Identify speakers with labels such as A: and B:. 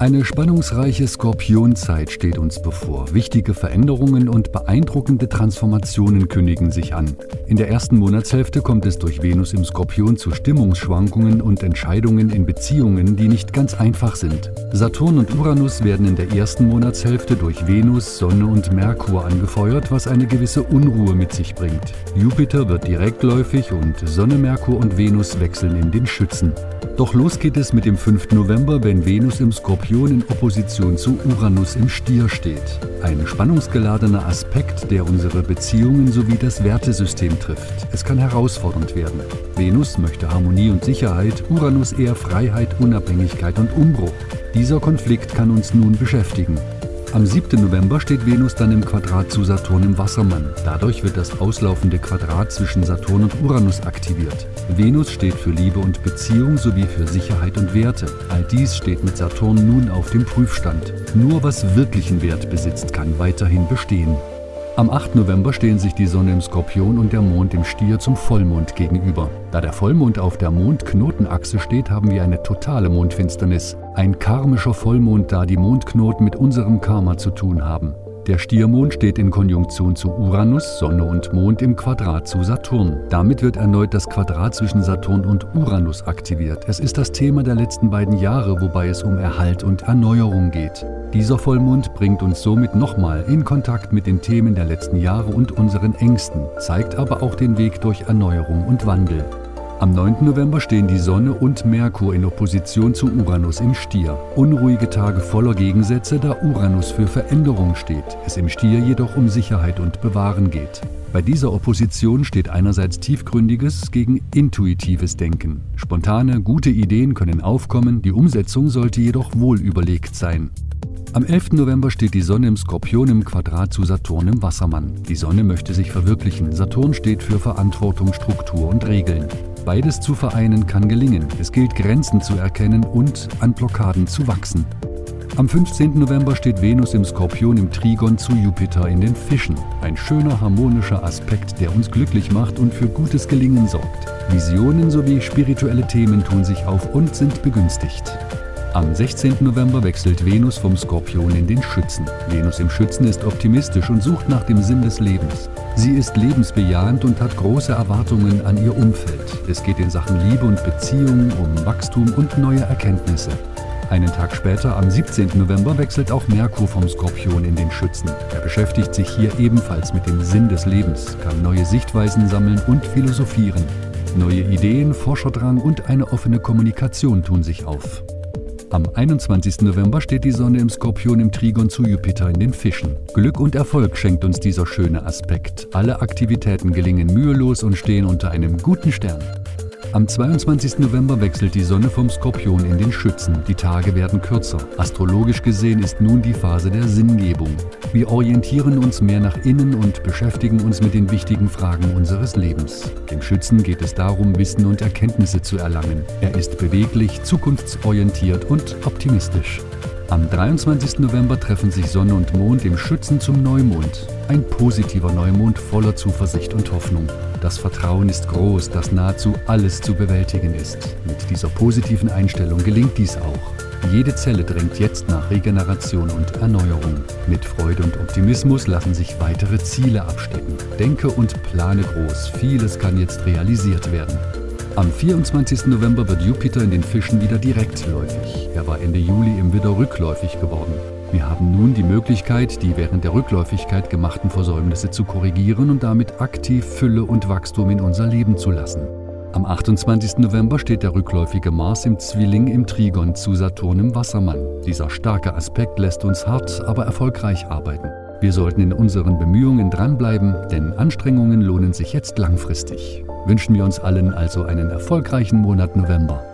A: Eine spannungsreiche Skorpionzeit steht uns bevor. Wichtige Veränderungen und beeindruckende Transformationen kündigen sich an. In der ersten Monatshälfte kommt es durch Venus im Skorpion zu Stimmungsschwankungen und Entscheidungen in Beziehungen, die nicht ganz einfach sind. Saturn und Uranus werden in der ersten Monatshälfte durch Venus, Sonne und Merkur angefeuert, was eine gewisse Unruhe mit sich bringt. Jupiter wird direktläufig und Sonne, Merkur und Venus wechseln in den Schützen. Doch los geht es mit dem 5. November, wenn Venus im Skorpion in Opposition zu Uranus im Stier steht. Ein spannungsgeladener Aspekt, der unsere Beziehungen sowie das Wertesystem trifft. Es kann herausfordernd werden. Venus möchte Harmonie und Sicherheit, Uranus eher Freiheit, Unabhängigkeit und Umbruch. Dieser Konflikt kann uns nun beschäftigen. Am 7. November steht Venus dann im Quadrat zu Saturn im Wassermann. Dadurch wird das auslaufende Quadrat zwischen Saturn und Uranus aktiviert. Venus steht für Liebe und Beziehung sowie für Sicherheit und Werte. All dies steht mit Saturn nun auf dem Prüfstand. Nur was wirklichen Wert besitzt, kann weiterhin bestehen. Am 8. November stehen sich die Sonne im Skorpion und der Mond im Stier zum Vollmond gegenüber. Da der Vollmond auf der Mondknotenachse steht, haben wir eine totale Mondfinsternis. Ein karmischer Vollmond, da die Mondknoten mit unserem Karma zu tun haben. Der Stiermond steht in Konjunktion zu Uranus, Sonne und Mond im Quadrat zu Saturn. Damit wird erneut das Quadrat zwischen Saturn und Uranus aktiviert. Es ist das Thema der letzten beiden Jahre, wobei es um Erhalt und Erneuerung geht. Dieser Vollmond bringt uns somit nochmal in Kontakt mit den Themen der letzten Jahre und unseren Ängsten, zeigt aber auch den Weg durch Erneuerung und Wandel. Am 9. November stehen die Sonne und Merkur in Opposition zu Uranus im Stier. Unruhige Tage voller Gegensätze, da Uranus für Veränderung steht, es im Stier jedoch um Sicherheit und Bewahren geht. Bei dieser Opposition steht einerseits tiefgründiges gegen intuitives Denken. Spontane, gute Ideen können aufkommen, die Umsetzung sollte jedoch wohl überlegt sein. Am 11. November steht die Sonne im Skorpion im Quadrat zu Saturn im Wassermann. Die Sonne möchte sich verwirklichen. Saturn steht für Verantwortung, Struktur und Regeln. Beides zu vereinen kann gelingen. Es gilt Grenzen zu erkennen und an Blockaden zu wachsen. Am 15. November steht Venus im Skorpion im Trigon zu Jupiter in den Fischen. Ein schöner harmonischer Aspekt, der uns glücklich macht und für gutes Gelingen sorgt. Visionen sowie spirituelle Themen tun sich auf und sind begünstigt. Am 16. November wechselt Venus vom Skorpion in den Schützen. Venus im Schützen ist optimistisch und sucht nach dem Sinn des Lebens. Sie ist lebensbejahend und hat große Erwartungen an ihr Umfeld. Es geht in Sachen Liebe und Beziehung um Wachstum und neue Erkenntnisse. Einen Tag später, am 17. November, wechselt auch Merkur vom Skorpion in den Schützen. Er beschäftigt sich hier ebenfalls mit dem Sinn des Lebens, kann neue Sichtweisen sammeln und philosophieren. Neue Ideen, Forscherdrang und eine offene Kommunikation tun sich auf. Am 21. November steht die Sonne im Skorpion im Trigon zu Jupiter in den Fischen. Glück und Erfolg schenkt uns dieser schöne Aspekt. Alle Aktivitäten gelingen mühelos und stehen unter einem guten Stern. Am 22. November wechselt die Sonne vom Skorpion in den Schützen. Die Tage werden kürzer. Astrologisch gesehen ist nun die Phase der Sinngebung. Wir orientieren uns mehr nach innen und beschäftigen uns mit den wichtigen Fragen unseres Lebens. Dem Schützen geht es darum, Wissen und Erkenntnisse zu erlangen. Er ist beweglich, zukunftsorientiert und optimistisch. Am 23. November treffen sich Sonne und Mond im Schützen zum Neumond. Ein positiver Neumond voller Zuversicht und Hoffnung. Das Vertrauen ist groß, dass nahezu alles zu bewältigen ist. Mit dieser positiven Einstellung gelingt dies auch. Jede Zelle drängt jetzt nach Regeneration und Erneuerung. Mit Freude und Optimismus lassen sich weitere Ziele abstecken. Denke und plane groß. Vieles kann jetzt realisiert werden. Am 24. November wird Jupiter in den Fischen wieder direktläufig. Er war Ende Juli im Widder rückläufig geworden. Wir haben nun die Möglichkeit, die während der Rückläufigkeit gemachten Versäumnisse zu korrigieren und damit aktiv Fülle und Wachstum in unser Leben zu lassen. Am 28. November steht der rückläufige Mars im Zwilling im Trigon zu Saturn im Wassermann. Dieser starke Aspekt lässt uns hart, aber erfolgreich arbeiten. Wir sollten in unseren Bemühungen dranbleiben, denn Anstrengungen lohnen sich jetzt langfristig. Wünschen wir uns allen also einen erfolgreichen Monat November.